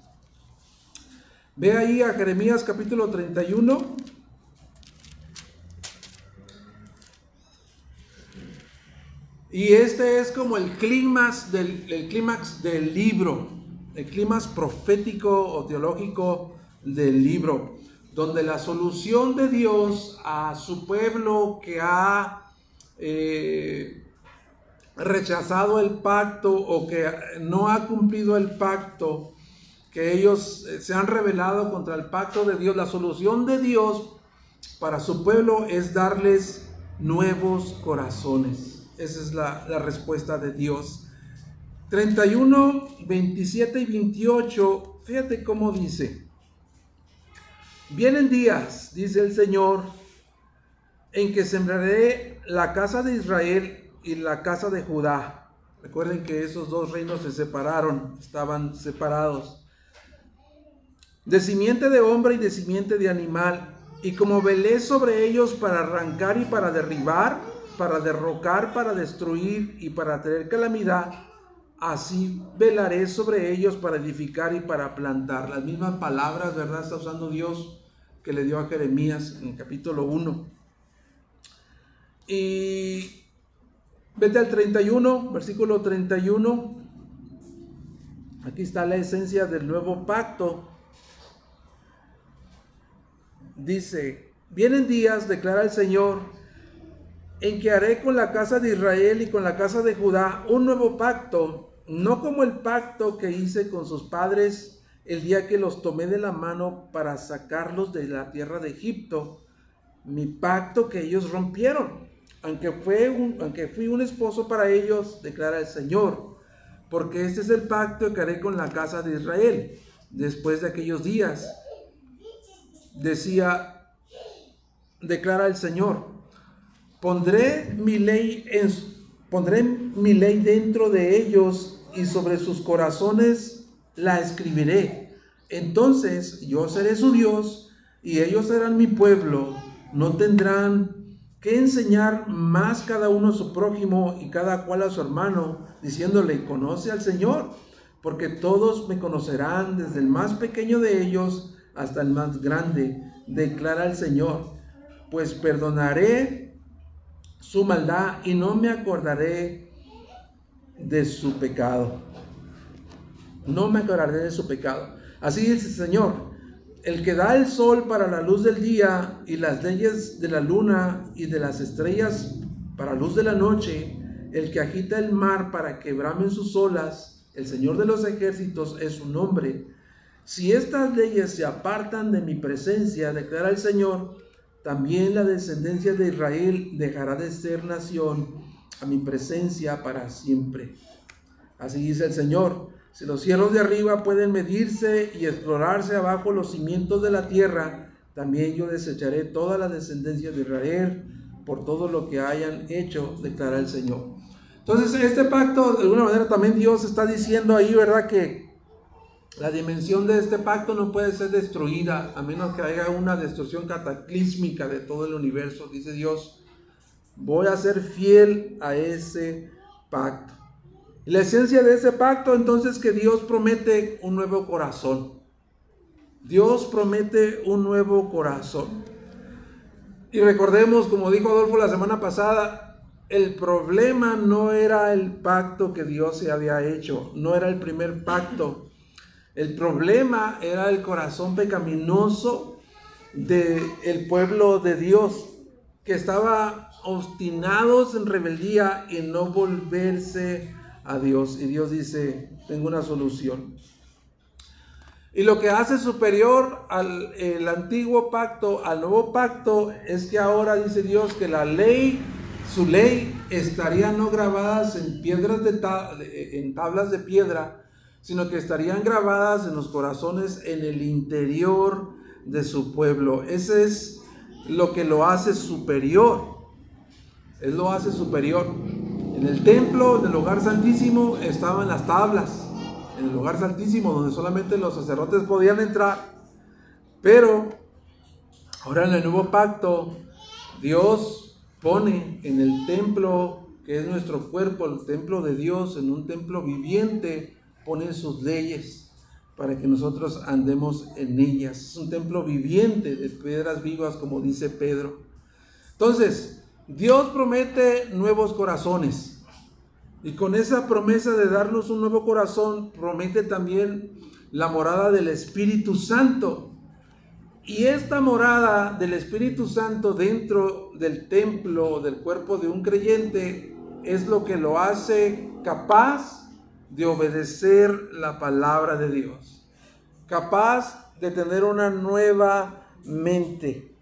Ve ahí a Jeremías capítulo 31. Y este es como el clímax del, clímax del libro, el clímax profético o teológico del libro, donde la solución de Dios a su pueblo que ha eh, rechazado el pacto o que no ha cumplido el pacto, que ellos eh, se han rebelado contra el pacto de Dios, la solución de Dios para su pueblo es darles nuevos corazones. Esa es la, respuesta de Dios. 31, 27 y 28, fíjate cómo dice. Vienen días, dice el Señor, en que sembraré la casa de Israel y la casa de Judá. Recuerden que esos dos reinos se separaron, estaban separados. De simiente de hombre y de simiente de animal. Y como velé sobre ellos para arrancar y para derribar, para derrocar, para destruir y para traer calamidad, así velaré sobre ellos para edificar y para plantar. Las mismas palabras, ¿verdad? Está usando Dios que le dio a Jeremías en el capítulo 1. Y vete al 31, versículo 31. Aquí está la esencia del nuevo pacto. Dice, vienen días, declara el Señor, en que haré con la casa de Israel y con la casa de Judá un nuevo pacto, no como el pacto que hice con sus padres el día que los tomé de la mano para sacarlos de la tierra de Egipto, mi pacto que ellos rompieron, aunque, fue un, aunque fui un esposo para ellos, declara el Señor, porque este es el pacto que haré con la casa de Israel después de aquellos días. Decía, declara el Señor, pondré mi ley pondré mi ley dentro de ellos y sobre sus corazones la escribiré. Entonces yo seré su Dios y ellos serán mi pueblo. No tendrán que enseñar más cada uno a su prójimo y cada cual a su hermano, diciéndole, conoce al Señor, porque todos me conocerán, desde el más pequeño de ellos hasta el más grande, declara el Señor, pues perdonaré su maldad y no me acordaré de su pecado. No me acordaré de su pecado. Así dice el Señor, el que da el sol para la luz del día y las leyes de la luna y de las estrellas para luz de la noche, el que agita el mar para que bramen sus olas, el Señor de los ejércitos es su nombre. Si estas leyes se apartan de mi presencia, declara el Señor, también la descendencia de Israel dejará de ser nación a mi presencia para siempre. Así dice el Señor. Si los cielos de arriba pueden medirse y explorarse abajo los cimientos de la tierra, también yo desecharé toda la descendencia de Israel por todo lo que hayan hecho, declara el Señor. Entonces, este pacto, de alguna manera también Dios está diciendo ahí, ¿verdad? Que la dimensión de este pacto no puede ser destruida a menos que haya una destrucción cataclísmica de todo el universo, dice Dios. Voy a ser fiel a ese pacto. La esencia de ese pacto entonces que Dios promete un nuevo corazón. Dios promete un nuevo corazón. Y recordemos, como dijo Adolfo la semana pasada, el problema no era el pacto que Dios se había hecho, no era el primer pacto. El problema era el corazón pecaminoso del el pueblo de Dios, que estaba obstinados en rebeldía y no volverse a Dios. Y Dios dice, tengo una solución. Y lo que hace superior al antiguo pacto, al nuevo pacto, es que ahora dice Dios que la ley, su ley, estaría no grabadas en piedras de en tablas de piedra, sino que estarían grabadas en los corazones en el interior de su pueblo. Ese es lo que lo hace superior. Él lo hace superior. En el templo, en el lugar santísimo, estaban las tablas. En el lugar santísimo, donde solamente los sacerdotes podían entrar. Pero ahora en el nuevo pacto, Dios pone en el templo, que es nuestro cuerpo, el templo de Dios, en un templo viviente, pone sus leyes para que nosotros andemos en ellas. Es un templo viviente de piedras vivas, como dice Pedro. Entonces, Dios promete nuevos corazones. Y con esa promesa de darnos un nuevo corazón, promete también la morada del Espíritu Santo. Y esta morada del Espíritu Santo dentro del templo, del cuerpo de un creyente, es lo que lo hace capaz de obedecer la palabra de Dios. Capaz de tener una nueva mente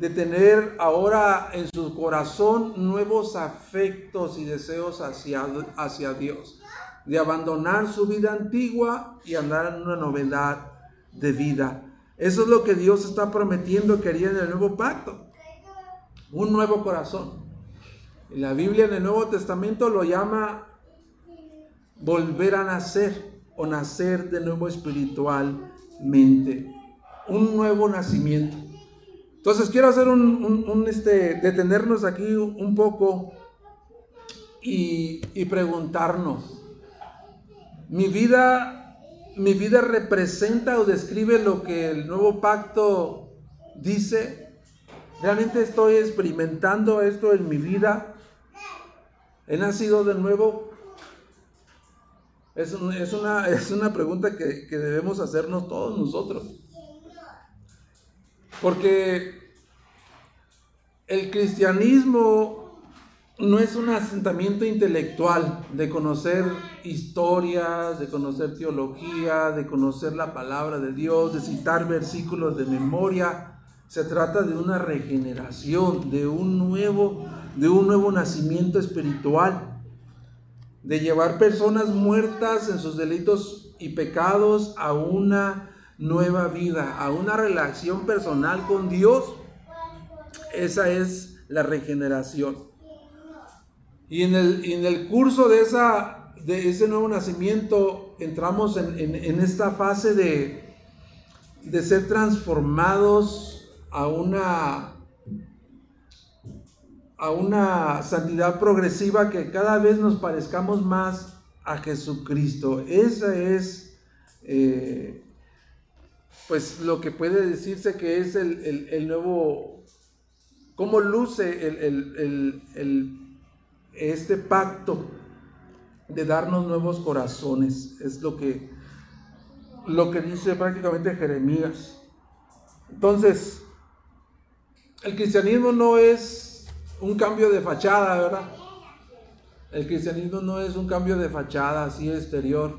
de tener ahora en su corazón nuevos afectos y deseos hacia, hacia Dios, de abandonar su vida antigua y andar en una novedad de vida. Eso es lo que Dios está prometiendo que haría en el nuevo pacto, un nuevo corazón. La Biblia en el Nuevo Testamento lo llama volver a nacer o nacer de nuevo espiritualmente, un nuevo nacimiento. Entonces quiero hacer un, este, detenernos aquí un poco y, preguntarnos, ¿mi vida, ¿mi vida representa o describe lo que el nuevo pacto dice? ¿Realmente estoy experimentando esto en mi vida? ¿He nacido de nuevo? Es, una, es una pregunta que, que debemos hacernos todos nosotros. Porque el cristianismo no es un asentamiento intelectual de conocer historias, de conocer teología, de conocer la palabra de Dios, de citar versículos de memoria. Se trata de una regeneración, de un nuevo, de un nuevo nacimiento espiritual, de llevar personas muertas en sus delitos y pecados a una nueva vida, a una relación personal con Dios. Esa es la regeneración. Y en el, en el curso de, esa, de ese nuevo nacimiento entramos en, esta fase de, de ser transformados a una, a una santidad progresiva que cada vez nos parezcamos más a Jesucristo. Esa es, eh, pues, lo que puede decirse que es el, nuevo, cómo luce el, el este pacto de darnos nuevos corazones. Es lo que, lo que dice prácticamente Jeremías. Entonces, el cristianismo no es un cambio de fachada, ¿verdad? El cristianismo no es un cambio de fachada así exterior,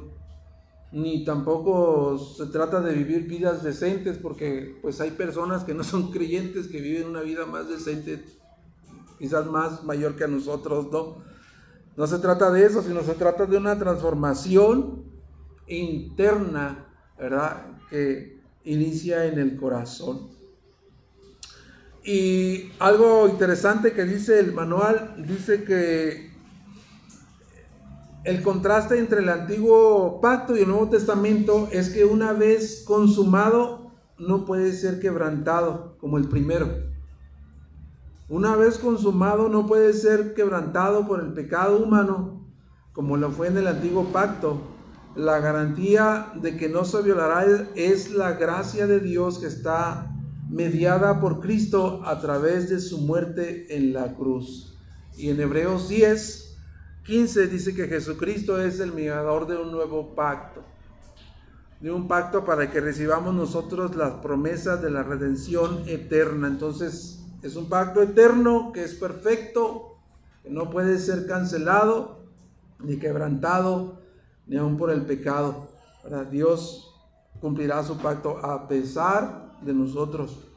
ni tampoco se trata de vivir vidas decentes, porque pues hay personas que no son creyentes que viven una vida más decente quizás más mayor que nosotros, ¿no? No se trata de eso, sino se trata de una transformación interna, ¿verdad? Que inicia en el corazón. Y algo interesante que dice el manual, dice que el contraste entre el antiguo pacto y el Nuevo Testamento es que una vez consumado no puede ser quebrantado como el primero. Una vez consumado no puede ser quebrantado por el pecado humano, como lo fue en el antiguo pacto. La garantía de que no se violará es la gracia de Dios que está mediada por Cristo a través de su muerte en la cruz. Y en Hebreos 10, 15 dice que Jesucristo es el mediador de un nuevo pacto. De un pacto para que recibamos nosotros las promesas de la redención eterna. Entonces, es un pacto eterno que es perfecto, que no puede ser cancelado, ni quebrantado, ni aun por el pecado. Dios cumplirá su pacto a pesar de nosotros.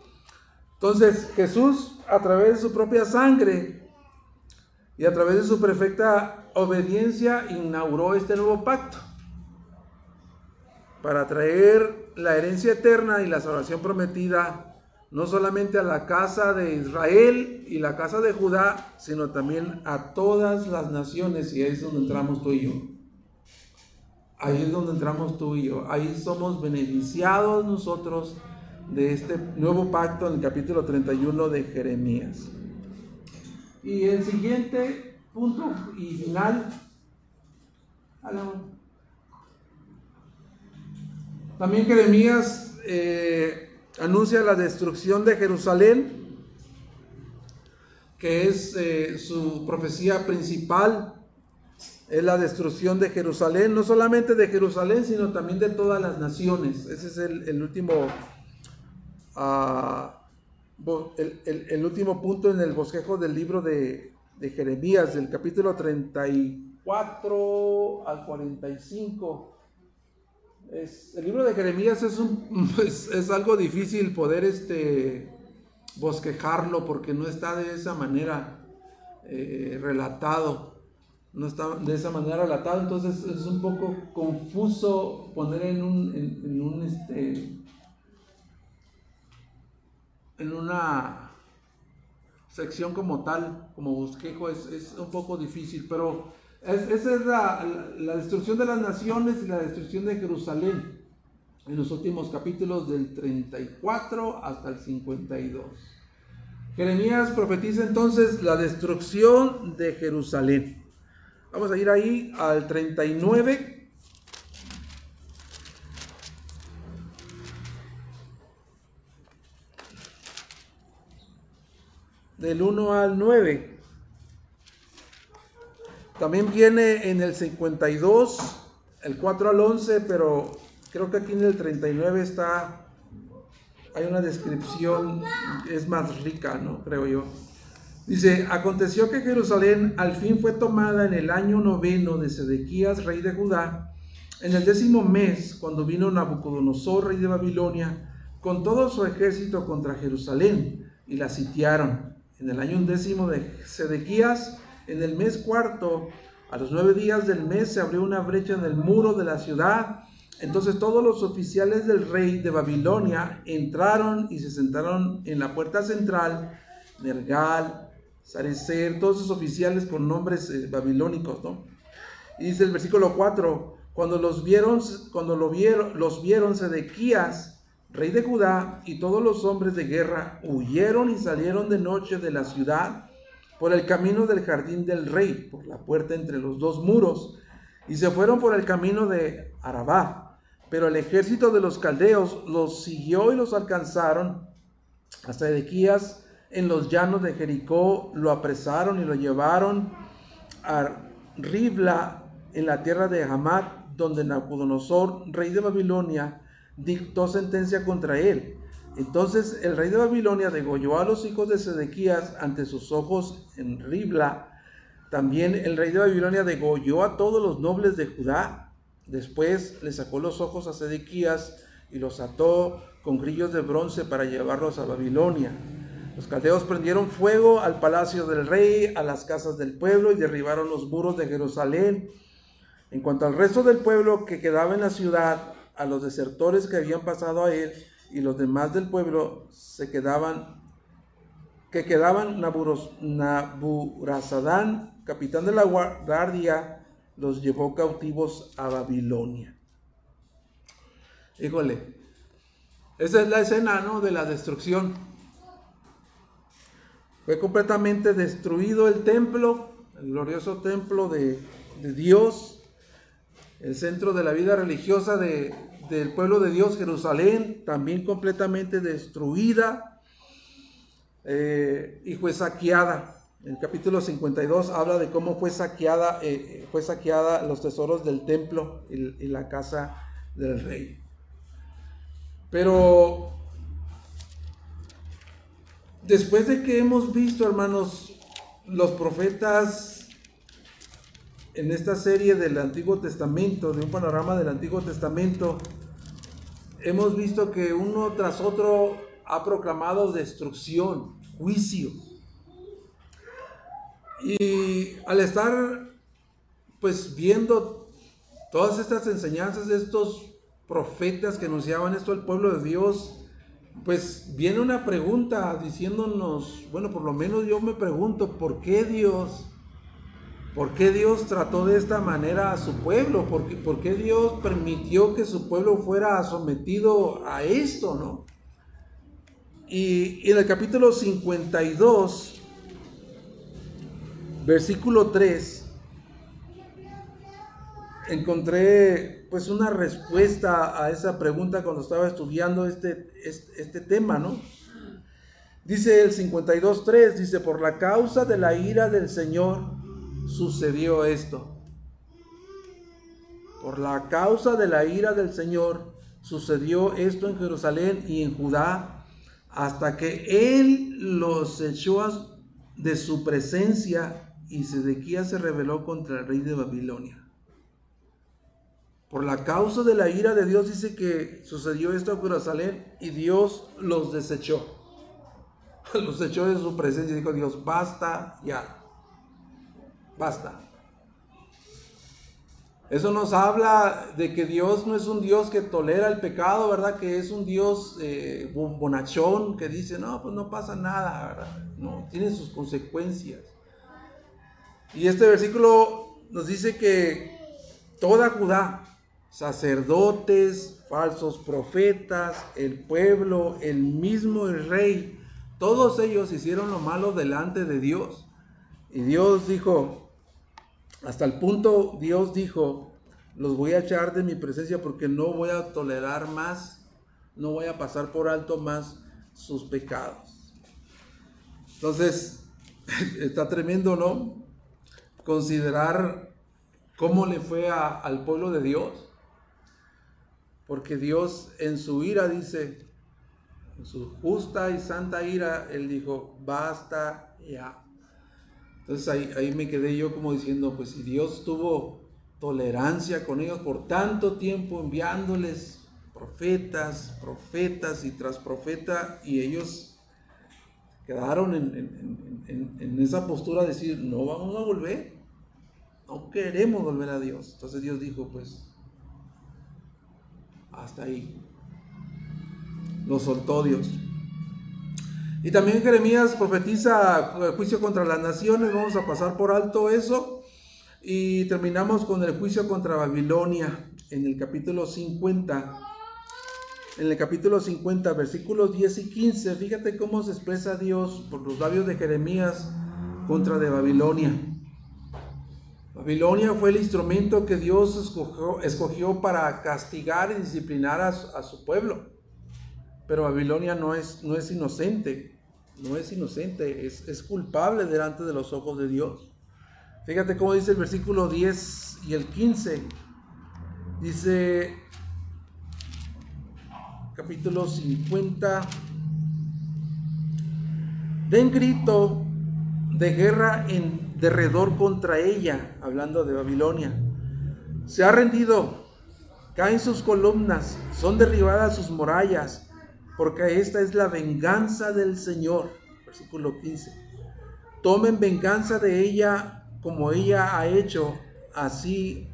Entonces Jesús, a través de su propia sangre y a través de su perfecta obediencia, inauguró este nuevo pacto para traer la herencia eterna y la salvación prometida no solamente a la casa de Israel y la casa de Judá, sino también a todas las naciones, y ahí es donde entramos tú y yo. Ahí es donde entramos tú y yo. Ahí somos beneficiados nosotros de este nuevo pacto en el capítulo 31 de Jeremías. Y el siguiente punto y final. También Jeremías eh, anuncia la destrucción de Jerusalén, que es eh, su profecía principal, es la destrucción de Jerusalén, no solamente de Jerusalén, sino también de todas las naciones. Ese es el, último, el, último punto en el bosquejo del libro de, Jeremías, del capítulo 34 al 45 el libro de Jeremías es, un, es, algo difícil poder este, bosquejarlo porque no está de esa manera eh, relatado. No está de esa manera relatado, entonces es un poco confuso poner en un, en, un este, en una sección como tal, como bosquejo, es, es un poco difícil, pero esa es la, destrucción de las naciones y la destrucción de Jerusalén en los últimos capítulos del 34 hasta el 52. Jeremías profetiza entonces la destrucción de Jerusalén. Vamos a ir ahí al 39. Del 1 al 9. También viene en el 52, el 4 al 11, pero creo que aquí en el 39 está, hay una descripción, es más rica, ¿no? Creo yo. Dice, aconteció que Jerusalén al fin fue tomada en el año noveno de Sedequías, rey de Judá, en el décimo mes, cuando vino Nabucodonosor, rey de Babilonia, con todo su ejército contra Jerusalén, y la sitiaron. En el año undécimo de Sedequías, en el mes cuarto, a los nueve días del mes, se abrió una brecha en el muro de la ciudad. Entonces todos los oficiales del rey de Babilonia entraron y se sentaron en la puerta central, Nergal, Sarecer, todos esos oficiales con nombres eh, babilónicos, ¿no? Y dice el versículo 4, cuando los vieron, cuando lo vieron, los vieron Sedequías, rey de Judá, y todos los hombres de guerra huyeron y salieron de noche de la ciudad por el camino del jardín del rey, por la puerta entre los dos muros, y se fueron por el camino de Arabá. Pero el ejército de los caldeos los siguió y los alcanzaron hasta Sedequías en los llanos de Jericó, lo apresaron y lo llevaron a Ribla, en la tierra de Hamat, donde Nabucodonosor, rey de Babilonia, dictó sentencia contra él. Entonces el rey de Babilonia degolló a los hijos de Sedequías ante sus ojos en Ribla. También el rey de Babilonia degolló a todos los nobles de Judá. Después le sacó los ojos a Sedequías y los ató con grillos de bronce para llevarlos a Babilonia. Los caldeos prendieron fuego al palacio del rey, a las casas del pueblo y derribaron los muros de Jerusalén. En cuanto al resto del pueblo que quedaba en la ciudad, a los desertores que habían pasado a él y los demás del pueblo se quedaban que quedaban Naburazadán, capitán de la guardia, los llevó cautivos a Babilonia. Híjole, esa es la escena, ¿no? De la destrucción. Fue completamente destruido el templo, el glorioso templo de, Dios, el centro de la vida religiosa de, del pueblo de Dios, Jerusalén, también completamente destruida eh, y fue saqueada. El capítulo 52 habla de cómo fue saqueada, eh, fue saqueada los tesoros del templo y la casa del rey. Pero después de que hemos visto, hermanos, los profetas en esta serie del Antiguo Testamento, de un panorama del Antiguo Testamento, hemos visto que uno tras otro ha proclamado destrucción, juicio. Y al estar pues viendo todas estas enseñanzas de estos profetas que anunciaban esto al pueblo de Dios, pues viene una pregunta diciéndonos, bueno, por lo menos yo me pregunto, ¿por qué Dios, por qué Dios trató de esta manera a su pueblo? ¿Por qué, Dios permitió que su pueblo fuera sometido a esto, no? Y, en el capítulo 52, versículo 3, encontré pues una respuesta a esa pregunta cuando estaba estudiando este, este, tema, ¿no? Dice el 52.3, dice, por la causa de la ira del Señor sucedió esto. Por la causa de la ira del Señor sucedió esto en Jerusalén y en Judá, hasta que Él los echó de su presencia y Sedequías se rebeló contra el rey de Babilonia. Por la causa de la ira de Dios dice que sucedió esto en Jerusalén y Dios los desechó. Los echó de su presencia y dijo Dios, basta ya, basta. Eso nos habla de que Dios no es un Dios que tolera el pecado, ¿verdad? Que es un Dios eh, bonachón que dice, no, pues no pasa nada, ¿verdad? No, tiene sus consecuencias. Y este versículo nos dice que toda Judá, sacerdotes, falsos profetas, el pueblo, el mismo rey, todos ellos hicieron lo malo delante de Dios. Y Dios dijo, hasta el punto Dios dijo, los voy a echar de mi presencia porque no voy a tolerar más, no voy a pasar por alto más sus pecados. Entonces, está tremendo, ¿no? Considerar cómo le fue al pueblo de Dios. Porque Dios en su ira dice, en su justa y santa ira, Él dijo, basta ya. Entonces ahí, ahí me quedé yo como diciendo, pues si Dios tuvo tolerancia con ellos por tanto tiempo enviándoles profetas, profetas y tras profeta, y ellos quedaron en, esa postura de decir, no vamos a volver, no queremos volver a Dios. Entonces Dios dijo, pues, hasta ahí. Lo soltó Dios. Y también Jeremías profetiza juicio contra las naciones, vamos a pasar por alto eso. Y terminamos con el juicio contra Babilonia en el capítulo 50 en el capítulo 50, versículos 10 y 15, fíjate cómo se expresa Dios por los labios de Jeremías contra Babilonia. Babilonia fue el instrumento que Dios escogió, para castigar y disciplinar a, su pueblo. Pero Babilonia no es, no es inocente, no es inocente, es, es culpable delante de los ojos de Dios. Fíjate cómo dice el versículo 10 y el 15. Dice, capítulo 50. Den grito de guerra en derredor contra ella, hablando de Babilonia. Se ha rendido, caen sus columnas, son derribadas sus murallas, porque esta es la venganza del Señor. Versículo 15. Tomen venganza de ella como ella ha hecho, así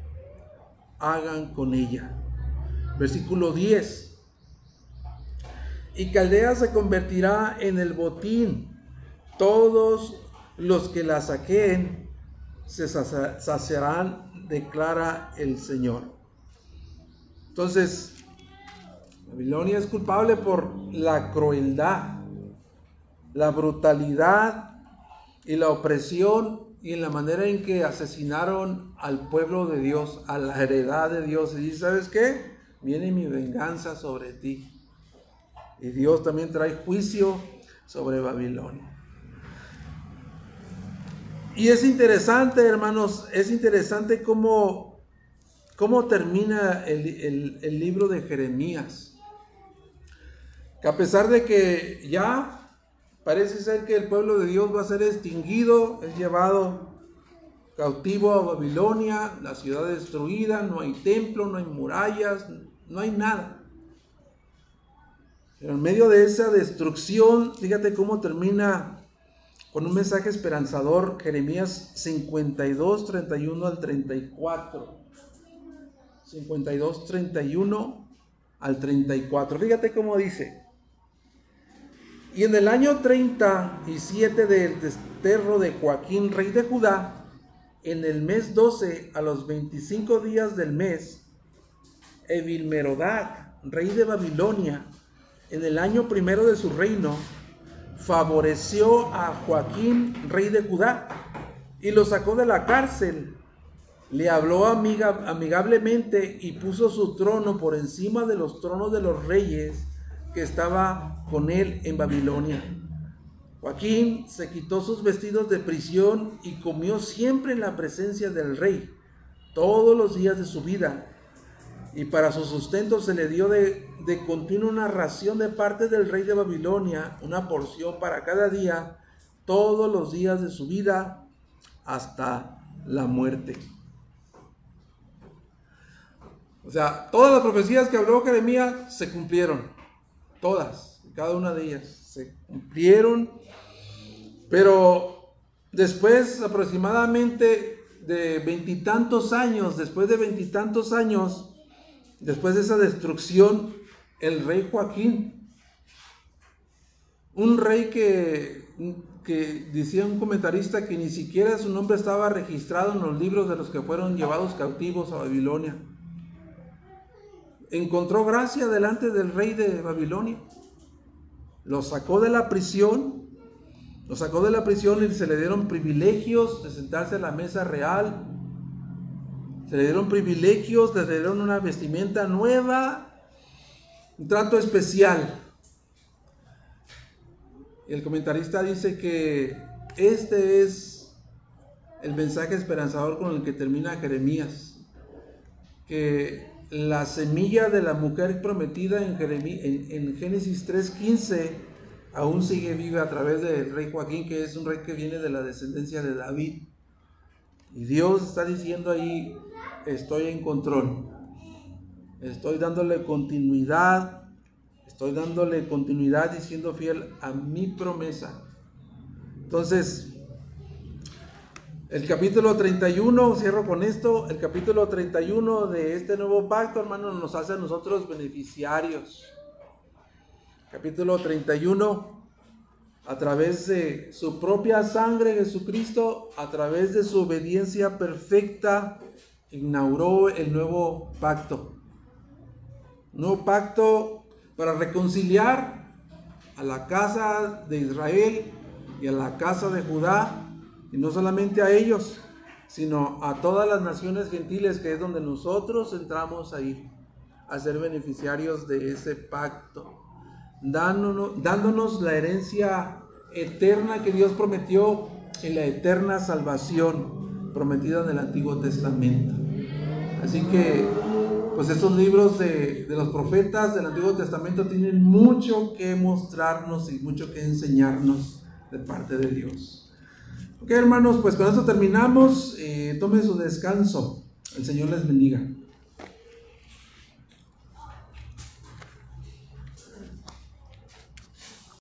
hagan con ella. Versículo 10 y Caldea se convertirá en el botín. Todos los que la saqueen se saciarán, declara el Señor. Entonces, Babilonia es culpable por la crueldad, la brutalidad y la opresión y en la manera en que asesinaron al pueblo de Dios, a la heredad de Dios. Y ¿sabes qué? Viene mi venganza sobre ti. Y Dios también trae juicio sobre Babilonia. Y es interesante, hermanos, es interesante cómo, cómo termina el, el libro de Jeremías. Que a pesar de que ya parece ser que el pueblo de Dios va a ser extinguido, es llevado cautivo a Babilonia, la ciudad destruida, no hay templo, no hay murallas, no hay nada. Pero en medio de esa destrucción, fíjate cómo termina con un mensaje esperanzador, Jeremías 52, 31 al 34. 52, 31 al 34. Fíjate cómo dice. Y en el año 37 del desterro de Joaquín, rey de Judá, en el mes 12, a los 25 días del mes, Evilmerodac, rey de Babilonia, en el año primero de su reino, favoreció a Joaquín, rey de Judá, y lo sacó de la cárcel. Le habló amigablemente y puso su trono por encima de los tronos de los reyes que estaba con él en Babilonia. Joaquín se quitó sus vestidos de prisión y comió siempre en la presencia del rey, todos los días de su vida y para su sustento se le dio de, de continuo una ración de parte del rey de Babilonia, una porción para cada día, todos los días de su vida, hasta la muerte. O sea, todas las profecías que habló Jeremías se cumplieron, todas, cada una de ellas se cumplieron, pero después aproximadamente de veintitantos años, después de veintitantos años, después de esa destrucción, el rey Joaquín, un rey que, que decía un comentarista que ni siquiera su nombre estaba registrado en los libros de los que fueron llevados cautivos a Babilonia, encontró gracia delante del rey de Babilonia, lo sacó de la prisión, lo sacó de la prisión y se le dieron privilegios de sentarse a la mesa real, se le dieron privilegios, le dieron una vestimenta nueva, un trato especial. El comentarista dice que este es el mensaje esperanzador con el que termina Jeremías, que la semilla de la mujer prometida en, en, en Génesis 3.15 aún sigue viva a través del rey Joaquín, que es un rey que viene de la descendencia de David. Y Dios está diciendo ahí, estoy en control. Estoy dándole continuidad, estoy dándole continuidad y siendo fiel a mi promesa. Entonces, el capítulo 31, cierro con esto, el capítulo 31 de este nuevo pacto, hermanos, nos hace a nosotros beneficiarios. Capítulo 31, a través de su propia sangre, Jesucristo, a través de su obediencia perfecta, inauguró el nuevo pacto. Nuevo pacto para reconciliar a la casa de Israel y a la casa de Judá y no solamente a ellos, sino a todas las naciones gentiles, que es donde nosotros entramos ahí, a ser beneficiarios de ese pacto, dándonos, dándonos la herencia eterna que Dios prometió en la eterna salvación prometida en el Antiguo Testamento. Así que, pues estos libros de, de, los profetas del Antiguo Testamento tienen mucho que mostrarnos y mucho que enseñarnos de parte de Dios. Ok, hermanos, pues con esto terminamos. Eh, tomen su descanso. El Señor les bendiga.